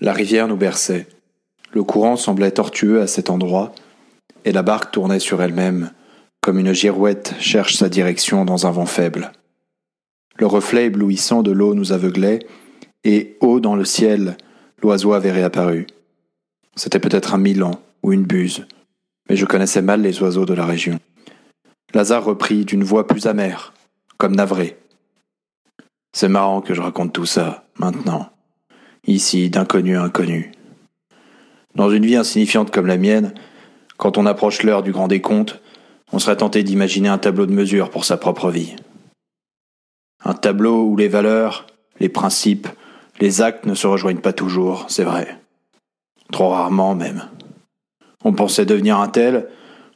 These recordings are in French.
La rivière nous berçait. Le courant semblait tortueux à cet endroit, et la barque tournait sur elle-même, comme une girouette cherche sa direction dans un vent faible. Le reflet éblouissant de l'eau nous aveuglait, et haut dans le ciel, l'oiseau avait réapparu. C'était peut-être un milan ou une buse, mais je connaissais mal les oiseaux de la région. Lazare reprit d'une voix plus amère, comme navré. C'est marrant que je raconte tout ça, maintenant, ici, d'inconnu à inconnu. Dans une vie insignifiante comme la mienne, quand on approche l'heure du grand décompte, on serait tenté d'imaginer un tableau de mesure pour sa propre vie. Un tableau où les valeurs, les principes, les actes ne se rejoignent pas toujours, c'est vrai. Trop rarement même. On pensait devenir un tel,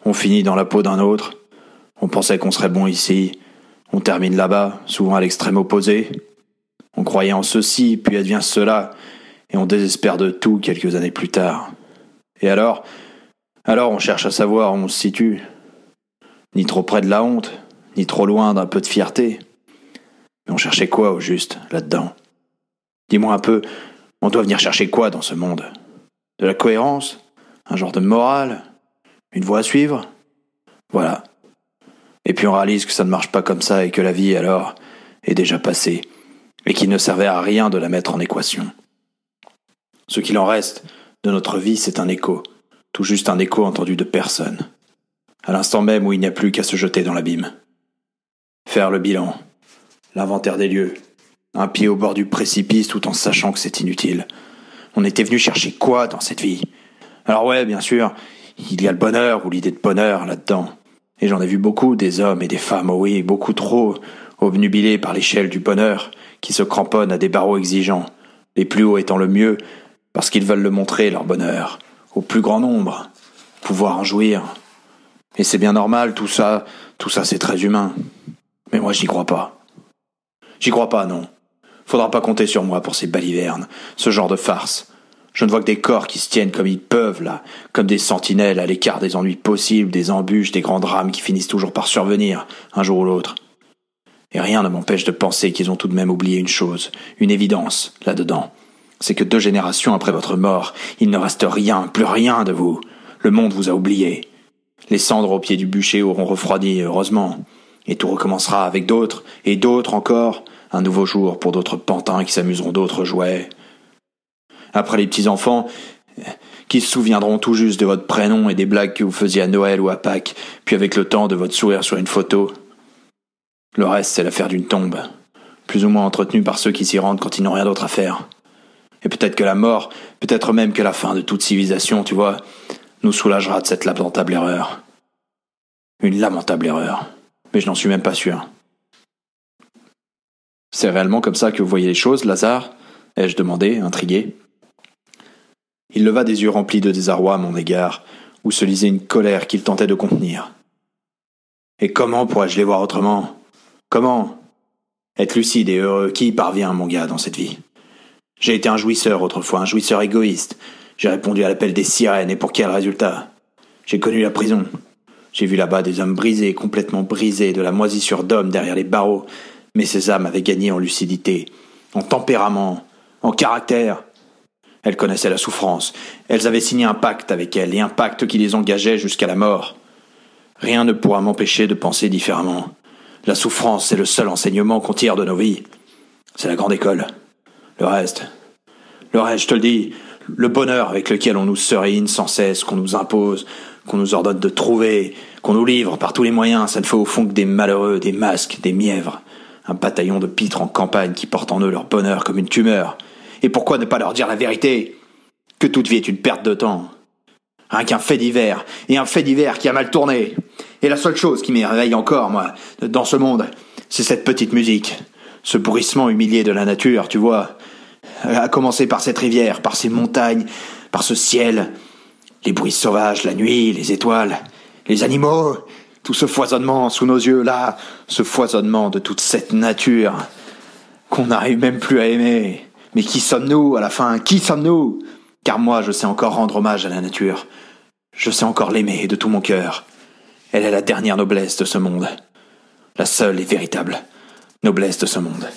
on finit dans la peau d'un autre. On pensait qu'on serait bon ici, on termine là-bas, souvent à l'extrême opposé. On croyait en ceci, puis advient cela, et on désespère de tout quelques années plus tard. Et alors? Alors on cherche à savoir où on se situe. Ni trop près de la honte, ni trop loin d'un peu de fierté. Mais on cherchait quoi au juste, là-dedans? Dis-moi un peu, on doit venir chercher quoi dans ce monde? De la cohérence? Un genre de morale? Une voie à suivre? Voilà. Et puis on réalise que ça ne marche pas comme ça et que la vie, alors, est déjà passée, et qu'il ne servait à rien de la mettre en équation. Ce qu'il en reste de notre vie, c'est un écho, tout juste un écho entendu de personne, à l'instant même où il n'y a plus qu'à se jeter dans l'abîme. Faire le bilan, l'inventaire des lieux, un pied au bord du précipice tout en sachant que c'est inutile. On était venu chercher quoi dans cette vie? Alors ouais, bien sûr, il y a le bonheur ou l'idée de bonheur là-dedans. Et j'en ai vu beaucoup, des hommes et des femmes, oui, beaucoup trop, obnubilés par l'échelle du bonheur, qui se cramponnent à des barreaux exigeants, les plus hauts étant le mieux, parce qu'ils veulent le montrer, leur bonheur, au plus grand nombre, pouvoir en jouir. Et c'est bien normal, tout ça, tout ça c'est très humain. Mais moi j'y crois pas. J'y crois pas, non. Faudra pas compter sur moi pour ces balivernes, ce genre de farce. Je ne vois que des corps qui se tiennent comme ils peuvent, là, comme des sentinelles à l'écart des ennuis possibles, des embûches, des grands drames qui finissent toujours par survenir, un jour ou l'autre. Et rien ne m'empêche de penser qu'ils ont tout de même oublié une chose, une évidence, là-dedans. C'est que deux générations après votre mort, il ne reste rien, plus rien de vous. Le monde vous a oublié. Les cendres au pied du bûcher auront refroidi, heureusement. Et tout recommencera avec d'autres, et d'autres encore, un nouveau jour pour d'autres pantins qui s'amuseront d'autres jouets, après les petits-enfants, qui se souviendront tout juste de votre prénom et des blagues que vous faisiez à Noël ou à Pâques, puis avec le temps de votre sourire sur une photo. Le reste, c'est l'affaire d'une tombe, plus ou moins entretenue par ceux qui s'y rendent quand ils n'ont rien d'autre à faire. Et peut-être que la mort, peut-être même que la fin de toute civilisation, tu vois, nous soulagera de cette lamentable erreur. Une lamentable erreur. Mais je n'en suis même pas sûr. C'est réellement comme ça que vous voyez les choses, Lazare? ai-je demandé, intrigué. Il leva des yeux remplis de désarroi à mon égard, où se lisait une colère qu'il tentait de contenir. Et comment pourrais-je les voir autrement? Comment? Être lucide et heureux, qui y parvient, mon gars, dans cette vie? J'ai été un jouisseur autrefois, un jouisseur égoïste. J'ai répondu à l'appel des sirènes, et pour quel résultat? J'ai connu la prison. J'ai vu là-bas des hommes brisés, complètement brisés, de la moisissure d'hommes derrière les barreaux, mais ces âmes avaient gagné en lucidité, en tempérament, en caractère, elles connaissaient la souffrance. Elles avaient signé un pacte avec elle, et un pacte qui les engageait jusqu'à la mort. Rien ne pourra m'empêcher de penser différemment. La souffrance, c'est le seul enseignement qu'on tire de nos vies. C'est la grande école. Le reste. Le reste, je te le dis, le bonheur avec lequel on nous serine sans cesse, qu'on nous impose, qu'on nous ordonne de trouver, qu'on nous livre par tous les moyens, ça ne fait au fond que des malheureux, des masques, des mièvres. Un bataillon de pitres en campagne qui portent en eux leur bonheur comme une tumeur, et pourquoi ne pas leur dire la vérité? Que toute vie est une perte de temps. Rien qu'un fait divers, et un fait divers qui a mal tourné. Et la seule chose qui m'éveille encore, moi, dans ce monde, c'est cette petite musique. Ce bruissement humilié de la nature, tu vois. À commencer par cette rivière, par ces montagnes, par ce ciel. Les bruits sauvages, la nuit, les étoiles, les animaux, tout ce foisonnement sous nos yeux là, ce foisonnement de toute cette nature qu'on n'arrive même plus à aimer. Mais qui sommes-nous à la fin? Qui sommes-nous? Car moi, je sais encore rendre hommage à la nature. Je sais encore l'aimer de tout mon cœur. Elle est la dernière noblesse de ce monde. La seule et véritable noblesse de ce monde.